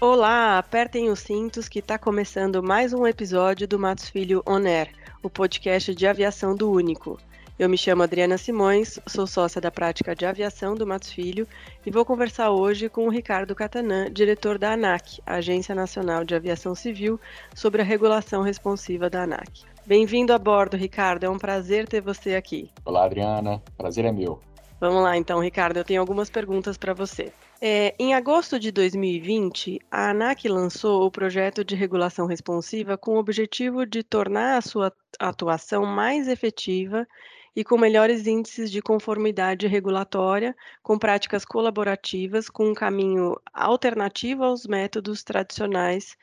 Olá, apertem os cintos que está começando mais um episódio do Matos Filho On Air, o podcast de aviação do Único. Eu me chamo Adriana Simões, sou sócia da prática de aviação do Matos Filho e vou conversar hoje com o Ricardo Catanã, diretor da ANAC, Agência Nacional de Aviação Civil, sobre a regulação responsiva da ANAC. Bem-vindo a bordo, Ricardo. É um prazer ter você aqui. Olá, Adriana. Prazer é meu. Vamos lá, então, Ricardo. Eu tenho algumas perguntas para você. É, em agosto de 2020, a ANAC lançou o projeto de regulação responsiva com o objetivo de tornar a sua atuação mais efetiva e com melhores índices de conformidade regulatória, com práticas colaborativas, com um caminho alternativo aos métodos tradicionais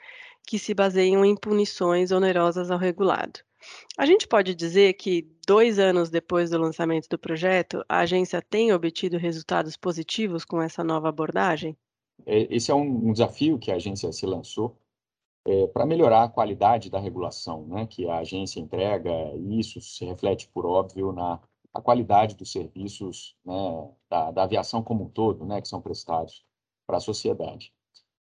que se baseiam em punições onerosas ao regulado. A gente pode dizer que, dois anos depois do lançamento do projeto, a agência tem obtido resultados positivos com essa nova abordagem? É, esse é um desafio que a agência se lançou é, para melhorar a qualidade da regulação né, que a agência entrega, e isso se reflete, por óbvio, na a qualidade dos serviços né, da, da, aviação como um todo, né, que são prestados para a sociedade.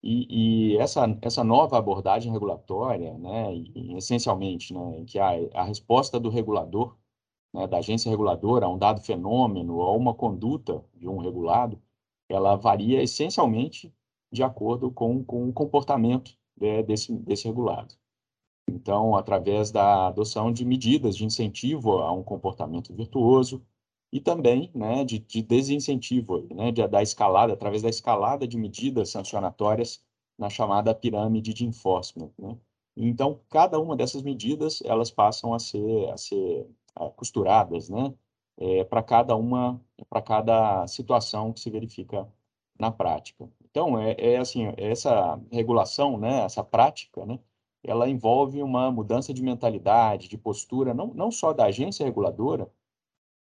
E, e, essa, essa nova abordagem regulatória, né, essencialmente, né, que a, a resposta do regulador, né, da agência reguladora a um dado fenômeno ou a uma conduta de um regulado, ela varia essencialmente de acordo com, com o comportamento de, desse, desse regulado. Então, através da adoção de medidas de incentivo a um comportamento virtuoso, e também né, de, de desincentivo, né, de, da escalada, através da escalada de medidas sancionatórias na chamada pirâmide de enforcement. Né? Então, cada uma dessas medidas, elas passam a ser, a ser a, costuradas né, é, para cada uma, para cada situação que se verifica na prática. Então, é, é assim, essa regulação, né, essa prática, né, ela envolve uma mudança de mentalidade, de postura, não, não só da agência reguladora,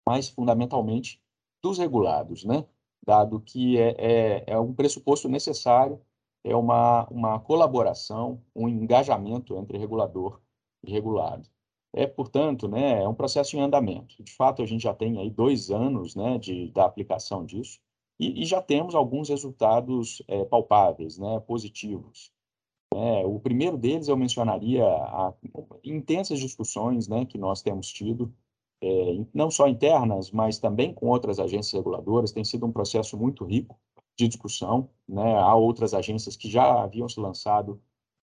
mas fundamentalmente dos regulados, né? dado que é, é, é um pressuposto necessário, é uma, uma colaboração, um engajamento entre regulador e regulado. É, portanto, né, é um processo em andamento. De fato, a gente já tem aí dois anos né, de, da aplicação disso e, e já temos alguns resultados é, palpáveis, né, positivos. É, o primeiro deles eu mencionaria a, intensas discussões né, que nós temos tido é, não só internas, mas também com outras agências reguladoras, tem sido um processo muito rico de discussão. Né? Há outras agências que já haviam se lançado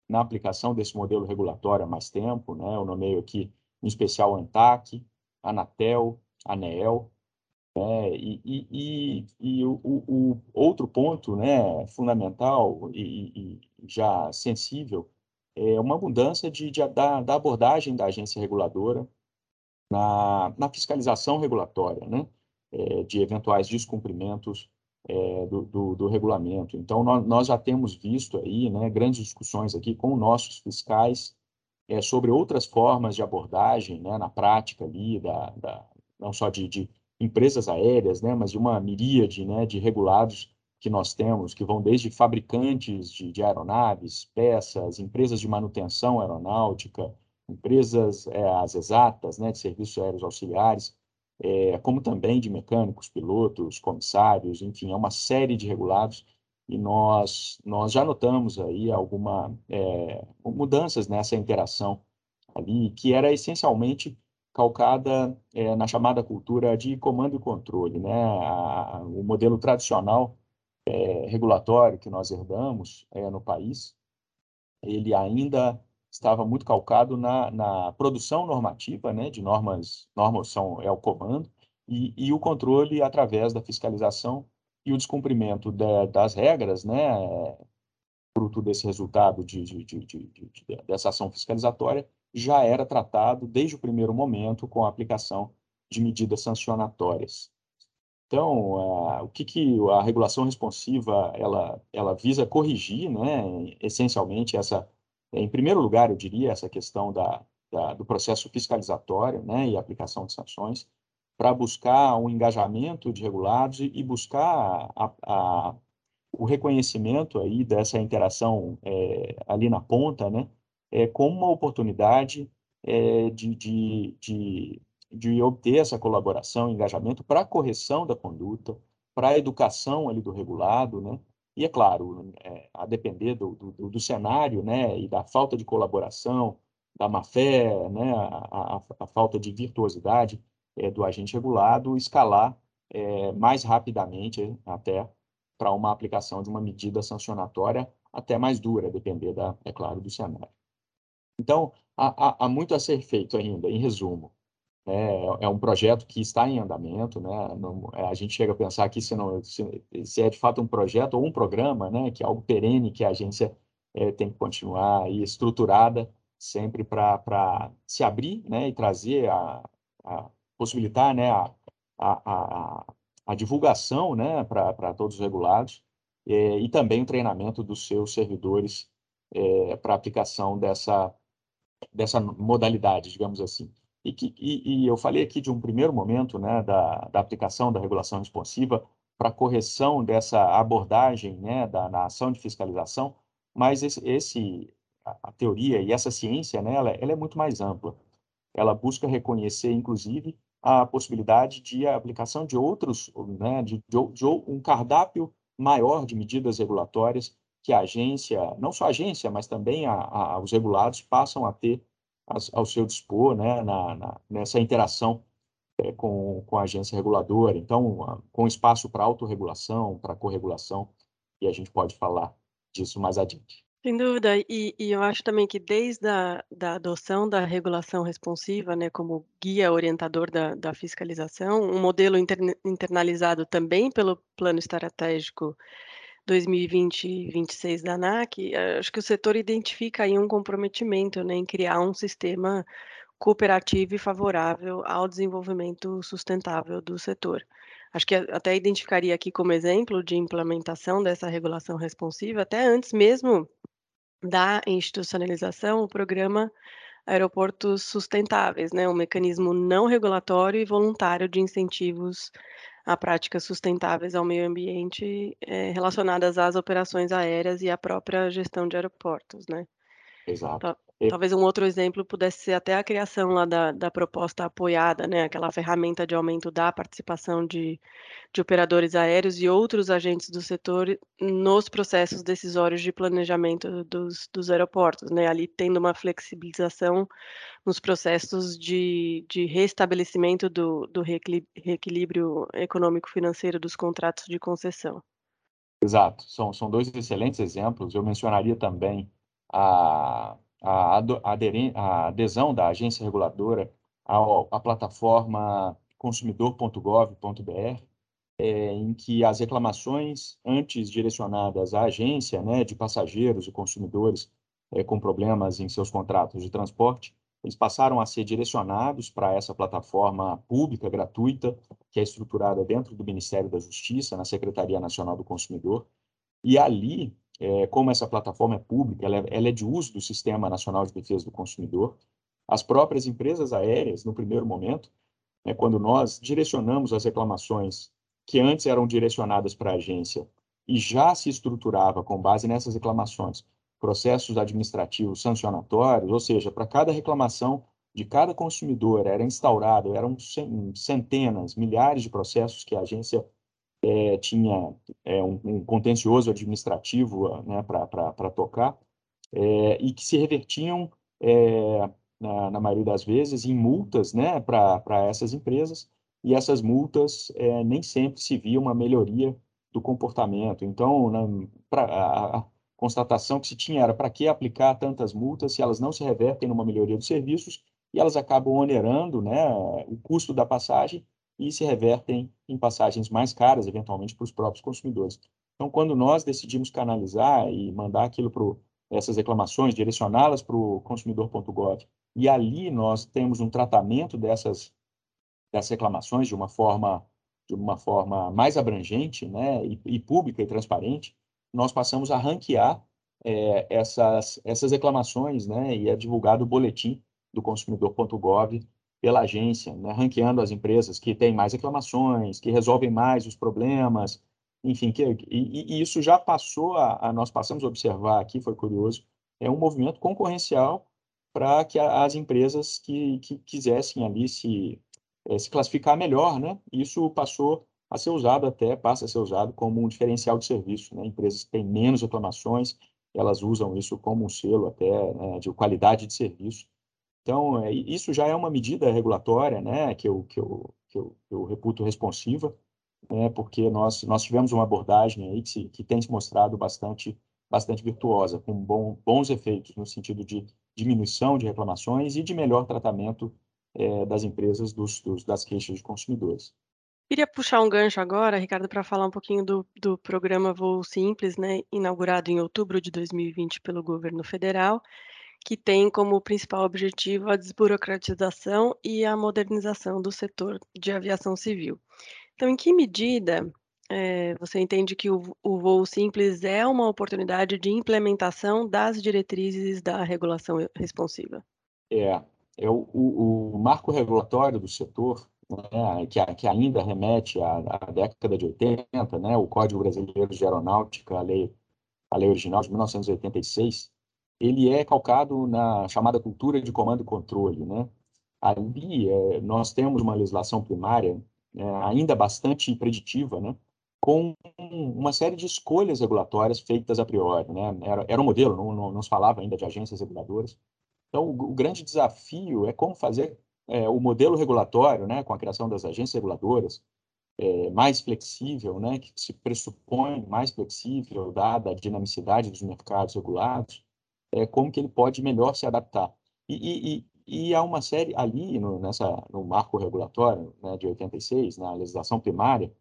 na aplicação desse modelo regulatório há mais tempo. Né? Eu nomeio aqui, em especial, a ANTAC, a Anatel, a ANEEL. Né? E, e, e, e o, o, outro ponto né, fundamental e, já sensível é uma mudança de, de da, da abordagem da agência reguladora na, na fiscalização regulatória, né, é, de eventuais descumprimentos é, do, do, do, regulamento. Então, nós, nós, já temos visto aí, né, grandes discussões aqui com nossos fiscais é, sobre outras formas de abordagem, né, na prática ali, da, da não só de, de, empresas aéreas, né, mas de uma miríade, né, de regulados que nós temos, que vão desde fabricantes de, de aeronaves, peças, empresas de manutenção aeronáutica, empresas é, as exatas, né, de serviços aéreos auxiliares, é, como também de mecânicos, pilotos, comissários, enfim, é uma série de regulados e nós nós já notamos aí alguma é, mudanças nessa interação ali que era essencialmente calcada é, na chamada cultura de comando e controle, né? A, o modelo tradicional é, regulatório que nós herdamos é, no país, ele ainda estava muito calcado na, na produção normativa, né, de normas, normas são, é o comando, e, e o controle através da fiscalização e o descumprimento da, das regras, né, fruto desse resultado de, de, de, dessa ação fiscalizatória, já era tratado desde o primeiro momento com a aplicação de medidas sancionatórias. Então, o que, que a regulação responsiva ela, ela visa corrigir, né, essencialmente essa em primeiro lugar, eu diria, essa questão da, da, do processo fiscalizatório né, e aplicação de sanções, para buscar um engajamento de regulados e, e buscar a, a, o reconhecimento aí dessa interação é, ali na ponta, né, é, como uma oportunidade é, de, de, de, de obter essa colaboração, engajamento para a correção da conduta, para a educação ali do regulado, né, E, é claro, é, a depender do, do, do, cenário né, e da falta de colaboração, da má-fé, né, a, a, a, falta de virtuosidade é, do agente regulado, escalar é, mais rapidamente até para uma aplicação de uma medida sancionatória até mais dura, depender, da, é claro, do cenário. Então, há, há, há muito a ser feito ainda, em resumo. É, é, um projeto que está em andamento, né? Não, é, a gente chega a pensar que se, não, se, se, é de fato um projeto ou um programa, né? Que é algo perene que a agência é, tem que continuar aí estruturada sempre para se abrir, né? E trazer a, a possibilitar, né? A, a, a, a divulgação, né? Para todos os regulados é, e também o treinamento dos seus servidores é, para aplicação dessa dessa modalidade, digamos assim. E, que, e, e, eu falei aqui de um primeiro momento né, da, da aplicação da regulação responsiva para correção dessa abordagem né, da, na ação de fiscalização, mas esse, esse a, a, teoria e essa ciência, né, ela, ela é muito mais ampla. Ela busca reconhecer, inclusive, a possibilidade de aplicação de outros, né, de, de, de um cardápio maior de medidas regulatórias que a agência, não só a agência, mas também a, a, os regulados passam a ter ao seu dispor né, na, na, nessa interação é, com, com a agência reguladora. Então, com espaço para autorregulação, para corregulação, e a gente pode falar disso mais adiante. Sem dúvida, e, e, eu acho também que desde a da adoção da regulação responsiva, né, como guia orientador da, da fiscalização, um modelo inter, internalizado também pelo plano estratégico 2020-26 da ANAC, eh, acho que o setor identifica aí um comprometimento né, em criar um sistema cooperativo e favorável ao desenvolvimento sustentável do setor. Acho que até identificaria aqui como exemplo de implementação dessa regulação responsiva, até antes mesmo da institucionalização, o programa Aeroportos Sustentáveis, né, um mecanismo não regulatório e voluntário de incentivos a práticas sustentáveis ao meio ambiente é, relacionadas às operações aéreas e à própria gestão de aeroportos, né? Exato. Talvez um outro exemplo pudesse ser até a criação lá da, da proposta apoiada, né? Aquela ferramenta de aumento da participação de, de operadores aéreos e outros agentes do setor nos processos decisórios de planejamento dos, dos aeroportos, né? Ali tendo uma flexibilização nos processos de, de restabelecimento do, do reequilíbrio econômico-financeiro dos contratos de concessão. Exato, são, são dois excelentes exemplos. Eu mencionaria também a, a, a adesão da agência reguladora à, plataforma consumidor.gov.br, é, em que as reclamações antes direcionadas à agência né, de passageiros e consumidores é, com problemas em seus contratos de transporte, eles passaram a ser direcionados para essa plataforma pública, gratuita, que é estruturada dentro do Ministério da Justiça, na Secretaria Nacional do Consumidor, e ali é, como essa plataforma é pública, ela é, ela é de uso do Sistema Nacional de Defesa do Consumidor, as próprias empresas aéreas, no primeiro momento, né, quando nós direcionamos as reclamações que antes eram direcionadas para a agência e já se estruturava com base nessas reclamações processos administrativos sancionatórios, ou seja, para cada reclamação de cada consumidor era instaurado, eram centenas, milhares de processos que a agência é, tinha é, um, um, contencioso administrativo né, para tocar, é, e que se revertiam, é, na, na, maioria das vezes, em multas né, para essas empresas, e essas multas é, nem sempre se via uma melhoria do comportamento. Então, na, pra, a, a constatação que se tinha era para que aplicar tantas multas se elas não se revertem numa melhoria dos serviços e elas acabam onerando né, o custo da passagem e se revertem em passagens mais caras, eventualmente, para os próprios consumidores. Então, quando nós decidimos canalizar e mandar aquilo para essas reclamações, direcioná-las para o consumidor.gov, e ali nós temos um tratamento dessas, dessas reclamações de uma forma de uma forma mais abrangente, né, e, e pública e transparente, nós passamos a ranquear é, essas, essas reclamações, né, e é divulgado o boletim do consumidor.gov pela agência, né, ranqueando as empresas que têm mais reclamações, que resolvem mais os problemas, enfim, que, e, e isso já passou a, a, nós passamos a observar aqui, foi curioso, é um movimento concorrencial para que as empresas que, que quisessem ali se, é, se classificar melhor, né, isso passou a ser usado até, passa a ser usado como um diferencial de serviço. Né? Empresas que têm menos reclamações, elas usam isso como um selo até né, de qualidade de serviço. Então, é, isso já é uma medida regulatória né, que, eu, que, eu, que, eu, que eu reputo responsiva, né, porque nós, nós tivemos uma abordagem aí que, se, que tem se mostrado bastante, bastante virtuosa, com bom, bons efeitos no sentido de diminuição de reclamações e de melhor tratamento é, das empresas dos, dos, das queixas de consumidores. Queria puxar um gancho agora, Ricardo, para falar um pouquinho do, do programa Voo Simples, né, inaugurado em outubro de 2020 pelo governo federal, que tem como principal objetivo a desburocratização e a modernização do setor de aviação civil. Então, em que medida é, você entende que o, o voo simples é uma oportunidade de implementação das diretrizes da regulação responsiva? É, é o, o, o marco regulatório do setor né, que, que, ainda remete à, à, década de 80, né, o Código Brasileiro de Aeronáutica, a lei, a lei original de 1986, ele é calcado na chamada cultura de comando e controle. Né? Ali, é, nós temos uma legislação primária é, ainda bastante preditiva, né? com uma série de escolhas regulatórias feitas a priori. Né? Era, era um modelo, não, não, não se falava ainda de agências reguladoras. Então, o, o grande desafio é como fazer é, o modelo regulatório, né, com a criação das agências reguladoras, é, mais flexível, né, que se pressupõe mais flexível, dada a dinamicidade dos mercados regulados, é, como que ele pode melhor se adaptar. E, e, e há uma série ali, no, nessa, no marco regulatório né, de 86, na legislação primária,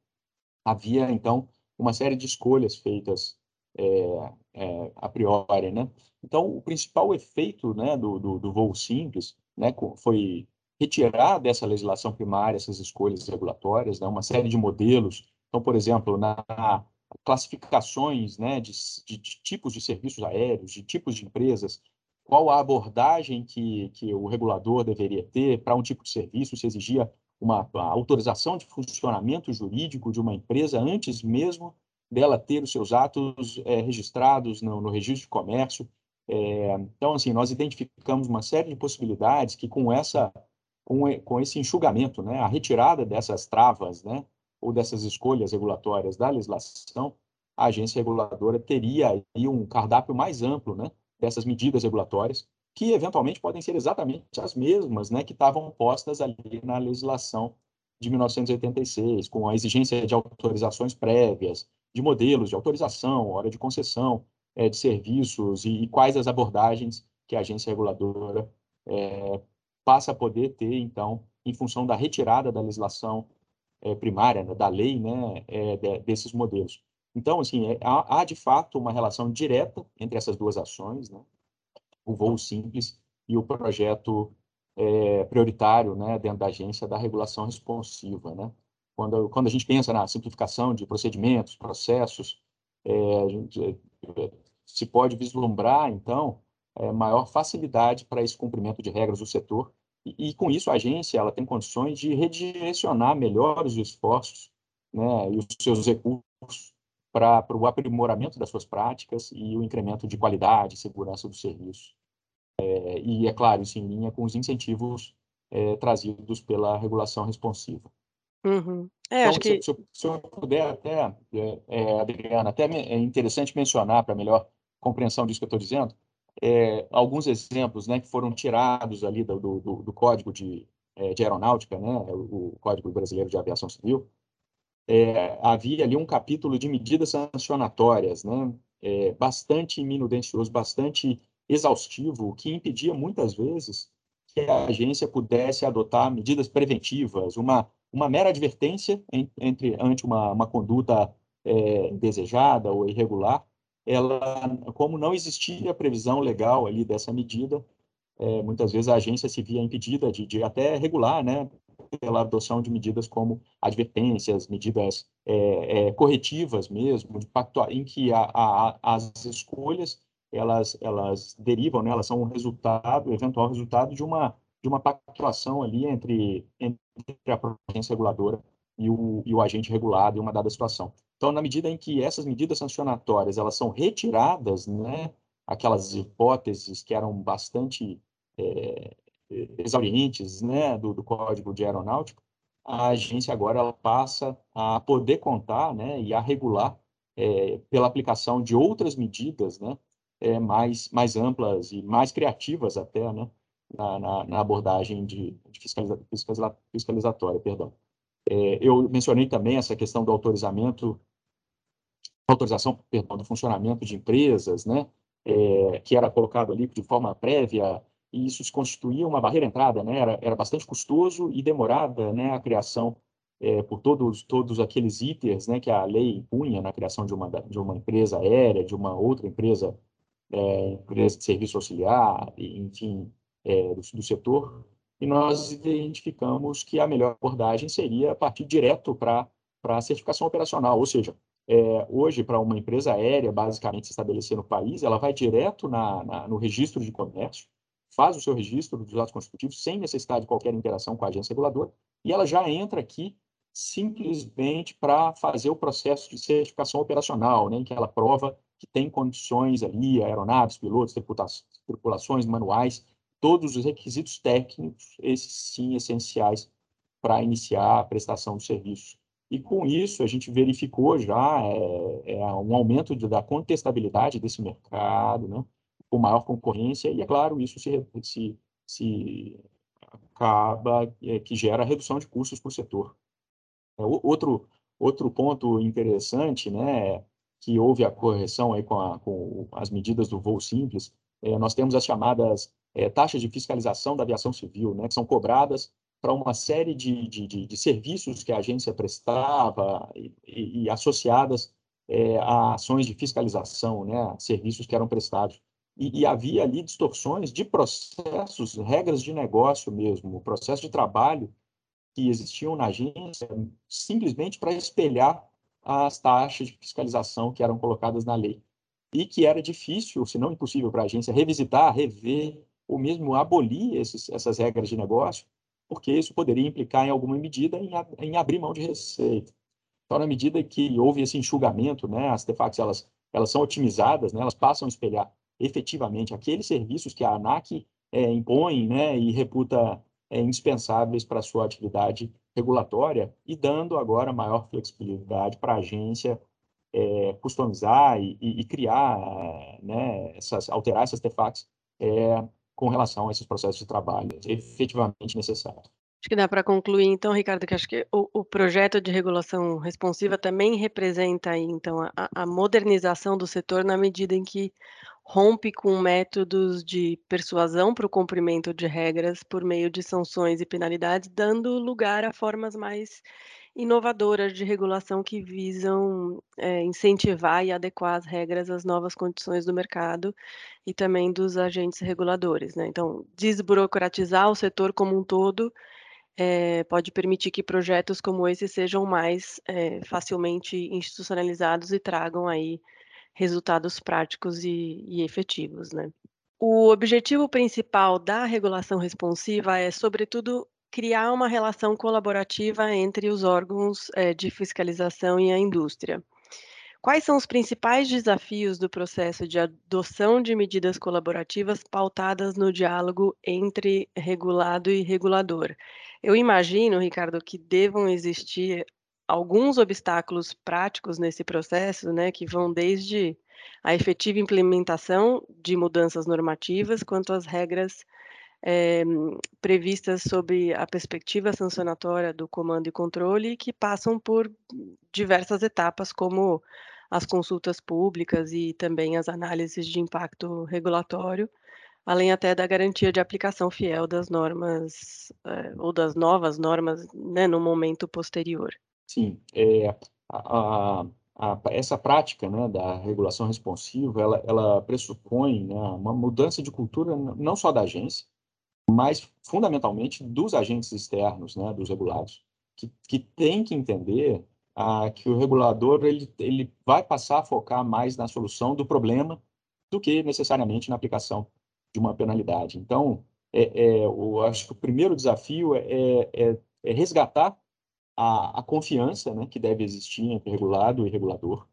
havia, então, uma série de escolhas feitas é, é, a priori. Né? Então, o principal efeito né, do, do, do voo simples né, foi retirar dessa legislação primária essas escolhas regulatórias, né, uma série de modelos. Então, por exemplo, na classificações né, de, de, de tipos de serviços aéreos, de tipos de empresas, qual a abordagem que, que o regulador deveria ter para um tipo de serviço, se exigia uma autorização de funcionamento jurídico de uma empresa antes mesmo dela ter os seus atos é, registrados no, no, registro de comércio. É, então, assim, nós identificamos uma série de possibilidades que com essa com, com esse enxugamento, né, a retirada dessas travas, né, ou dessas escolhas regulatórias da legislação, a agência reguladora teria aí um cardápio mais amplo, né, dessas medidas regulatórias que eventualmente podem ser exatamente as mesmas, né, que estavam postas ali na legislação de 1986, com a exigência de autorizações prévias, de modelos de autorização, hora de concessão é, de serviços e, e, quais as abordagens que a agência reguladora é, passa a poder ter, então, em função da retirada da legislação é, primária, né, da lei, né, é, de, desses modelos. Então, assim, é, há, há, de fato uma relação direta entre essas duas ações, né, o voo simples e o projeto é, prioritário, né, dentro da agência da regulação responsiva, né. Quando, quando a gente pensa na simplificação de procedimentos, processos, gente se pode vislumbrar, então, maior facilidade para esse cumprimento de regras do setor e, e, com isso a agência ela tem condições de redirecionar melhor os esforços né, e os seus recursos para o aprimoramento das suas práticas e o incremento de qualidade e segurança do serviço. É, e, é claro, isso em linha com os incentivos é, trazidos pela regulação responsiva. Uhum. É, então, que... se, se, se, eu puder até, é, é, Adriana, até é interessante mencionar para melhor compreensão disso que eu estou dizendo, é, alguns exemplos né, que foram tirados ali do, do, do Código de, é, de Aeronáutica, né, o, o, Código Brasileiro de Aviação Civil, é, havia ali um capítulo de medidas sancionatórias, né, é, bastante minucioso, bastante exaustivo, que impedia muitas vezes que a agência pudesse adotar medidas preventivas, uma, uma mera advertência entre, ante uma, uma conduta é, indesejada ou irregular, ela, como não existia previsão legal ali dessa medida, é, muitas vezes a agência se via impedida de, de, até regular, né, pela adoção de medidas como advertências, medidas é, é, corretivas mesmo, pacto, em que a, a, as escolhas elas, elas derivam, né, elas são um resultado, eventual resultado de uma de uma pactuação ali entre, entre a agência reguladora e o, e o agente regulado em uma dada situação. Então, na medida em que essas medidas sancionatórias elas são retiradas, né, aquelas hipóteses que eram bastante é, exaurientes né, do, do, Código de Aeronáutica, a agência agora ela passa a poder contar né, e a regular é, pela aplicação de outras medidas né, é, mais, mais amplas e mais criativas até né, na, na, na abordagem de, de fiscaliza, fiscaliza, fiscalizatória. Perdão. É, eu mencionei também essa questão do autorizamento, autorização perdão, do funcionamento de empresas, né, é, que era colocado ali de forma prévia e isso constituía uma barreira entrada, né? Era, era bastante custoso e demorada, né? A criação é, por todos todos aqueles itens, né? Que a lei impunha na criação de uma de uma empresa aérea, de uma outra empresa, é, empresa de serviço auxiliar, enfim, é, do, do setor. E nós identificamos que a melhor abordagem seria partir direto para a certificação operacional, ou seja, é, hoje, para uma empresa aérea, basicamente se estabelecer no país, ela vai direto na, na, no registro de comércio, faz o seu registro dos dados constitutivos sem necessidade de qualquer interação com a agência reguladora, e ela já entra aqui simplesmente para fazer o processo de certificação operacional, né, em que ela prova que tem condições ali, aeronaves, pilotos, tripulações, manuais, todos os requisitos técnicos, esses sim essenciais para iniciar a prestação do serviço. E com isso a gente verificou já é, é um aumento de, da contestabilidade desse mercado, né? com maior concorrência, e é claro, isso se, se, se acaba é, que gera redução de custos para o setor. É, outro, outro ponto interessante, né, que houve a correção aí com, a, com as medidas do voo simples, é, nós temos as chamadas é, taxas de fiscalização da aviação civil, né, que são cobradas para uma série de, de, de, de, serviços que a agência prestava e, e, e associadas é, a ações de fiscalização, né, serviços que eram prestados e, e, havia ali distorções de processos, regras de negócio mesmo, processo de trabalho que existiam na agência, simplesmente para espelhar as taxas de fiscalização que eram colocadas na lei. E que era difícil, se não impossível, para a agência revisitar, rever, ou mesmo abolir esses, essas regras de negócio, porque isso poderia implicar, em alguma medida, em, em abrir mão de receita. Então, na medida que houve esse enxugamento, né, as artefatos elas, elas são otimizadas, né, elas passam a espelhar efetivamente aqueles serviços que a ANAC é, impõe né, e reputa é, indispensáveis para a sua atividade regulatória e dando agora maior flexibilidade para a agência é, customizar e, e, e criar, né, essas, alterar essas artefatos é, com relação a esses processos de trabalho efetivamente necessários. Acho que dá para concluir, então, Ricardo, que acho que o, o, projeto de regulação responsiva também representa, então, a, a modernização do setor na medida em que rompe com métodos de persuasão para o cumprimento de regras por meio de sanções e penalidades, dando lugar a formas mais inovadoras de regulação que visam é, incentivar e adequar as regras às novas condições do mercado e também dos agentes reguladores. Né? Então, desburocratizar o setor como um todo é, pode permitir que projetos como esse sejam mais é, facilmente institucionalizados e tragam aí resultados práticos e, e efetivos, né? O objetivo principal da regulação responsiva é, sobretudo, criar uma relação colaborativa entre os órgãos é, de fiscalização e a indústria. Quais são os principais desafios do processo de adoção de medidas colaborativas pautadas no diálogo entre regulado e regulador? Eu imagino, Ricardo, que devam existir alguns obstáculos práticos nesse processo, né, que vão desde a efetiva implementação de mudanças normativas, quanto às regras é, previstas sob a perspectiva sancionatória do comando e controle, que passam por diversas etapas, como as consultas públicas e também as análises de impacto regulatório, além até da garantia de aplicação fiel das normas é, ou das novas normas né, no momento posterior. Sim, é, a, a, essa prática né, da regulação responsiva, ela, ela pressupõe né, uma mudança de cultura não só da agência, mas fundamentalmente dos agentes externos, né, dos regulados, que, que tem que entender ah, que o regulador ele, ele vai passar a focar mais na solução do problema do que necessariamente na aplicação de uma penalidade. Então, é, é, eu acho que o primeiro desafio é, é, é resgatar a, a confiança né, que deve existir entre regulado e regulador,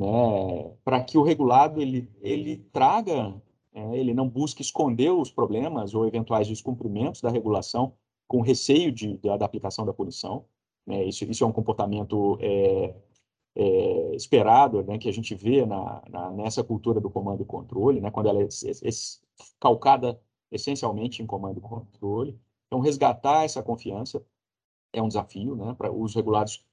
né, para que o regulado ele, ele traga, é, ele não busque esconder os problemas ou eventuais descumprimentos da regulação com receio de, da, da aplicação da punição. Né? Isso, isso é um comportamento é, é, esperado, né, que a gente vê na, na, nessa cultura do comando e controle, né, quando ela é, é, é calcada essencialmente em comando e controle. Então, resgatar essa confiança é um desafio né, para os regulados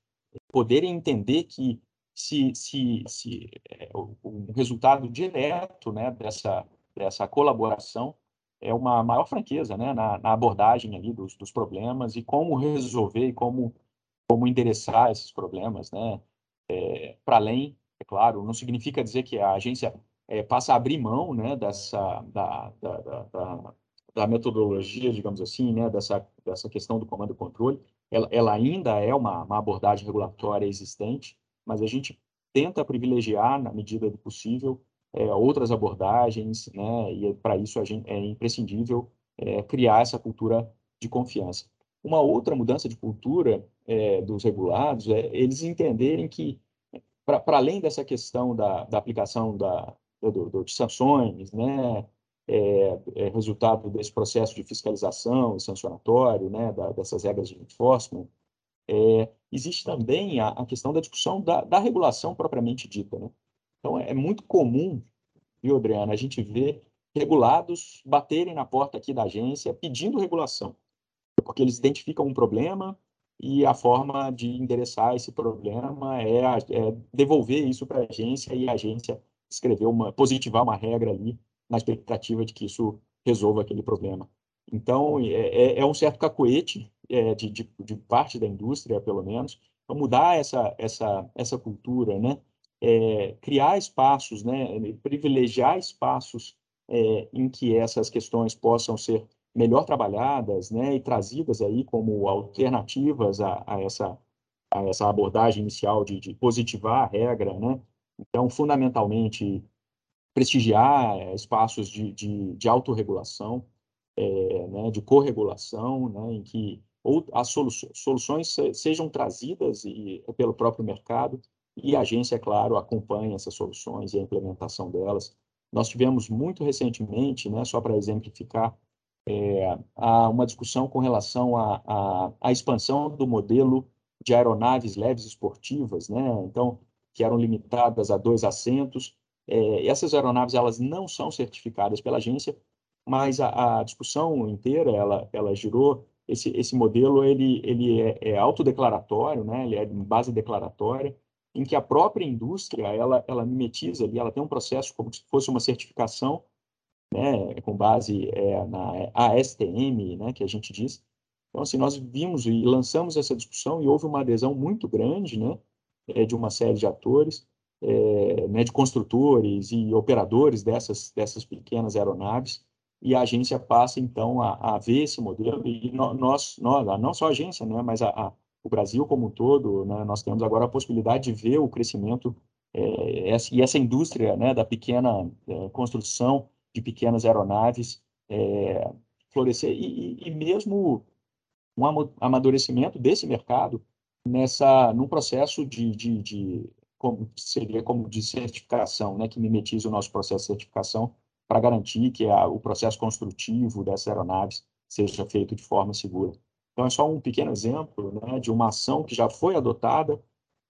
poderem entender que se, se, se é, o, o, resultado direto né, dessa, dessa colaboração é uma maior franqueza né, na, na abordagem ali dos, dos problemas e como resolver e como, como endereçar esses problemas. Né, é, para além, é claro, não significa dizer que a agência é, passa a abrir mão né, dessa, da, da, da, da, metodologia, digamos assim, né, dessa, dessa questão do comando e controle. Ela, ela ainda é uma, uma abordagem regulatória existente, mas a gente tenta privilegiar, na medida do possível, é, outras abordagens, né, e para isso gente, é imprescindível é, criar essa cultura de confiança. Uma outra mudança de cultura é, dos regulados é eles entenderem que, para além dessa questão da, da aplicação da, do, do, de sanções, né, é, é, resultado desse processo de fiscalização e sancionatório, né, da, dessas regras de enforcement, é, existe também a, a, questão da discussão da, da regulação propriamente dita. Né? Então, é, muito comum, viu, Adriana, a gente ver regulados baterem na porta aqui da agência pedindo regulação porque eles identificam um problema e a forma de endereçar esse problema é, é devolver isso para a agência e a agência escrever uma, positivar uma regra ali na expectativa de que isso resolva aquele problema. Então, é, é, é um certo cacoete é, de, de, de, parte da indústria, pelo menos, para mudar essa, essa, essa cultura, né? É, criar espaços, né? privilegiar espaços é, em que essas questões possam ser melhor trabalhadas, né, e trazidas aí como alternativas a, a essa a essa abordagem inicial de, de, positivar a regra, né? Então, fundamentalmente, prestigiar é, espaços de, de, de autorregulação, é, né, de corregulação, né, em que as soluções sejam trazidas e, pelo próprio mercado e a agência, é claro, acompanha essas soluções e a implementação delas. Nós tivemos muito recentemente, né, só para exemplificar, é, uma discussão com relação à, expansão do modelo de aeronaves leves esportivas, né? Então, que eram limitadas a dois assentos. É, essas aeronaves elas não são certificadas pela agência, mas a, a discussão inteira ela, ela girou esse, esse modelo ele, ele é, é autodeclaratório, né? Ele é de base declaratória, em que a própria indústria ela, ela mimetiza ali, ela tem um processo como se fosse uma certificação né, com base é, na ASTM, né, que a gente diz. Então, assim, nós vimos e lançamos essa discussão e houve uma adesão muito grande, né, é, de uma série de atores, é, né, de construtores e operadores dessas, dessas pequenas aeronaves, e a agência passa, então, a, a ver esse modelo, e nós, nós, não só a agência, né, mas a, a, o Brasil como um todo, né, nós temos agora a possibilidade de ver o crescimento é, essa, e essa indústria né, da pequena é, construção de pequenas aeronaves é, florescer e, e, mesmo um amadurecimento desse mercado nessa num processo de, de, de como seria como de certificação, né, que mimetiza o nosso processo de certificação para garantir que a, o processo construtivo dessas aeronaves seja feito de forma segura. Então é só um pequeno exemplo né, de uma ação que já foi adotada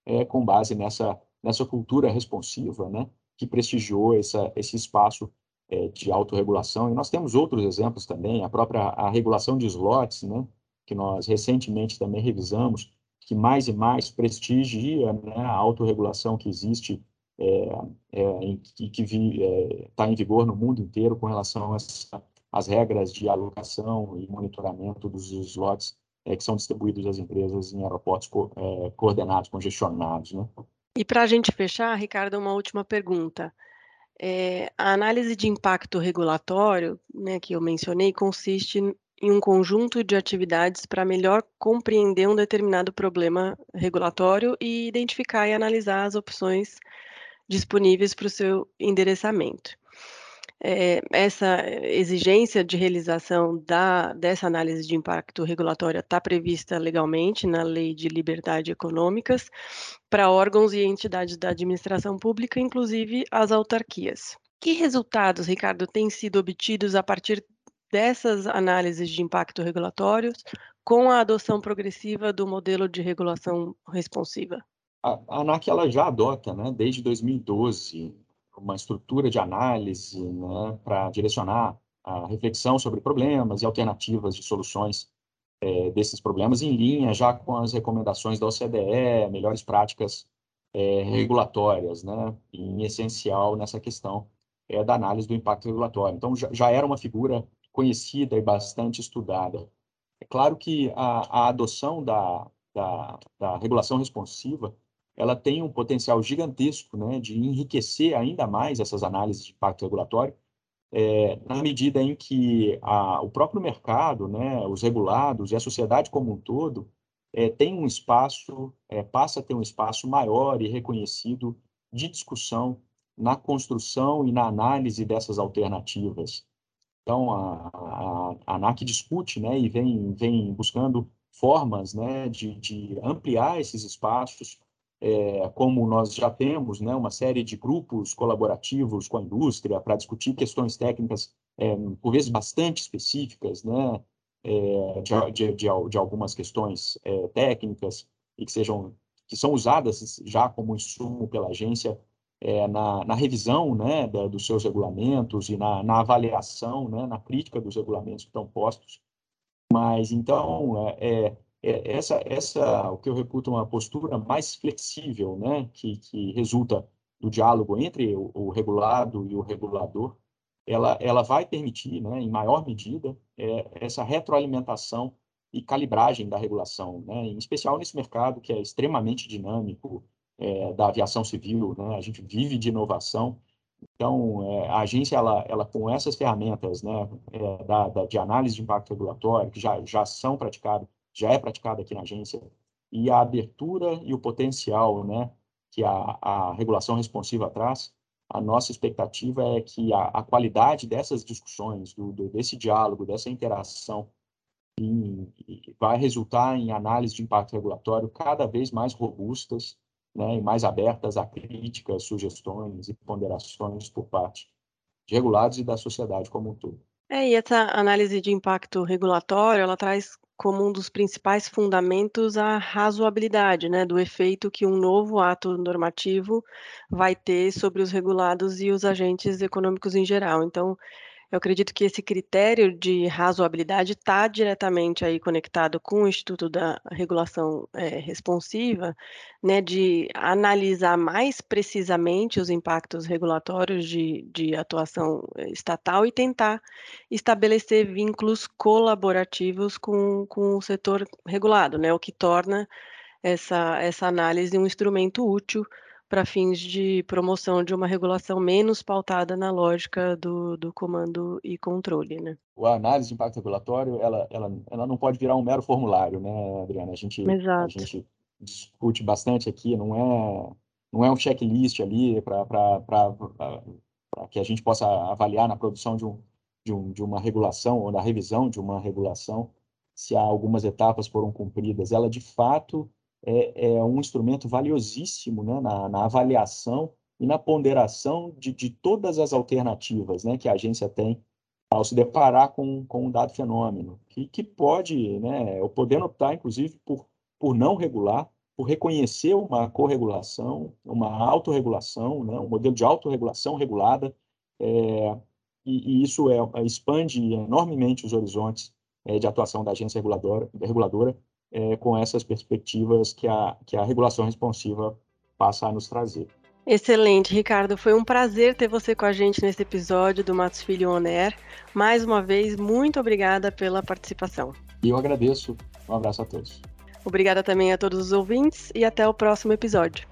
é, com base nessa nessa cultura responsiva, né, que prestigiou essa, esse espaço é, de autorregulação. E nós temos outros exemplos também, a própria a regulação de slots, né, que nós recentemente também revisamos, que mais e mais prestigia né, a autorregulação que existe é, é, e que está é, em vigor no mundo inteiro com relação às regras de alocação e monitoramento dos slots é, que são distribuídos às empresas em aeroportos co é, coordenados, congestionados. Né? E para a gente fechar, Ricardo, uma última pergunta. É, a análise de impacto regulatório, né, que eu mencionei, consiste em um conjunto de atividades para melhor compreender um determinado problema regulatório e identificar e analisar as opções disponíveis para o seu endereçamento é, essa exigência de realização da, dessa análise de impacto regulatória está prevista legalmente na Lei de Liberdade Econômicas para órgãos e entidades da administração pública, inclusive as autarquias. Que resultados, Ricardo, têm sido obtidos a partir dessas análises de impacto regulatórios com a adoção progressiva do modelo de regulação responsiva? A, ANAC ela já adota, né, desde 2012, uma estrutura de análise né, para direcionar a reflexão sobre problemas e alternativas de soluções é, desses problemas em linha já com as recomendações da OCDE, melhores práticas é, regulatórias, né, em essencial nessa questão é, da análise do impacto regulatório. Então, já, já, era uma figura conhecida e bastante estudada. É claro que a, a adoção da, da, da, regulação responsiva ela tem um potencial gigantesco né, de enriquecer ainda mais essas análises de impacto regulatório, é, na medida em que a, o próprio mercado, né, os regulados e a sociedade como um todo é, tem um espaço, é, passa a ter um espaço maior e reconhecido de discussão na construção e na análise dessas alternativas. Então, a, a, a ANAC discute né, e vem, vem buscando formas né, de, de ampliar esses espaços, é, como nós já temos né, uma série de grupos colaborativos com a indústria para discutir questões técnicas, é, por vezes bastante específicas, né, é, de, de, de, de, algumas questões é, técnicas e que sejam que são usadas já como insumo pela agência é, na, na, revisão né, da, dos seus regulamentos e na, na avaliação, né, na crítica dos regulamentos que estão postos. Mas, então, é, é, essa, essa, o que eu reputo uma postura mais flexível, né, que, que resulta do diálogo entre o, o regulado e o regulador, ela, ela vai permitir, né, em maior medida, é, essa retroalimentação e calibragem da regulação, né, em especial nesse mercado que é extremamente dinâmico, é, da aviação civil, né? A gente vive de inovação. Então, é, a agência, ela, ela com essas ferramentas, né, é, da, da, de análise de impacto regulatório, que já, já são praticadas, já é praticada aqui na agência, e a abertura e o potencial, né, que a, a regulação responsiva traz, a nossa expectativa é que a, a qualidade dessas discussões, do, do, desse diálogo, dessa interação, em, vai resultar em análise de impacto regulatório cada vez mais robustas né, e mais abertas a críticas, sugestões e ponderações por parte de regulados e da sociedade como um todo. É, e essa análise de impacto regulatório, ela traz como um dos principais fundamentos a razoabilidade, né, do efeito que um novo ato normativo vai ter sobre os regulados e os agentes econômicos em geral. Então, eu acredito que esse critério de razoabilidade está diretamente aí conectado com o Instituto da Regulação é, Responsiva, né, de analisar mais precisamente os impactos regulatórios de, de atuação é, estatal e tentar estabelecer vínculos colaborativos com, com o setor regulado, né, o que torna essa, essa análise um instrumento útil para fins de promoção de uma regulação menos pautada na lógica do, do comando e controle, né? A análise de impacto regulatório, ela, ela, ela não pode virar um mero formulário, né, Adriana? A gente, Exato. a gente discute bastante aqui, não é, não é um checklist ali para que a gente possa avaliar na produção de, um, de, um, de uma regulação ou na revisão de uma regulação se há algumas etapas foram cumpridas. Ela, de fato, é, é um instrumento valiosíssimo né, na, na, avaliação e na ponderação de, de, todas as alternativas né, que a agência tem ao se deparar com, com um dado fenômeno, que, que pode, né, podendo optar, inclusive, por, por não regular, por reconhecer uma corregulação, uma autorregulação, né, um modelo de autorregulação regulada, é, e, e, isso é, expande enormemente os horizontes é, de atuação da agência reguladora, reguladora é, com essas perspectivas que a, que a regulação responsiva passa a nos trazer. Excelente, Ricardo. Foi um prazer ter você com a gente nesse episódio do Matos Filho On Air. Mais uma vez, muito obrigada pela participação. E eu agradeço. Um abraço a todos. Obrigada também a todos os ouvintes e até o próximo episódio.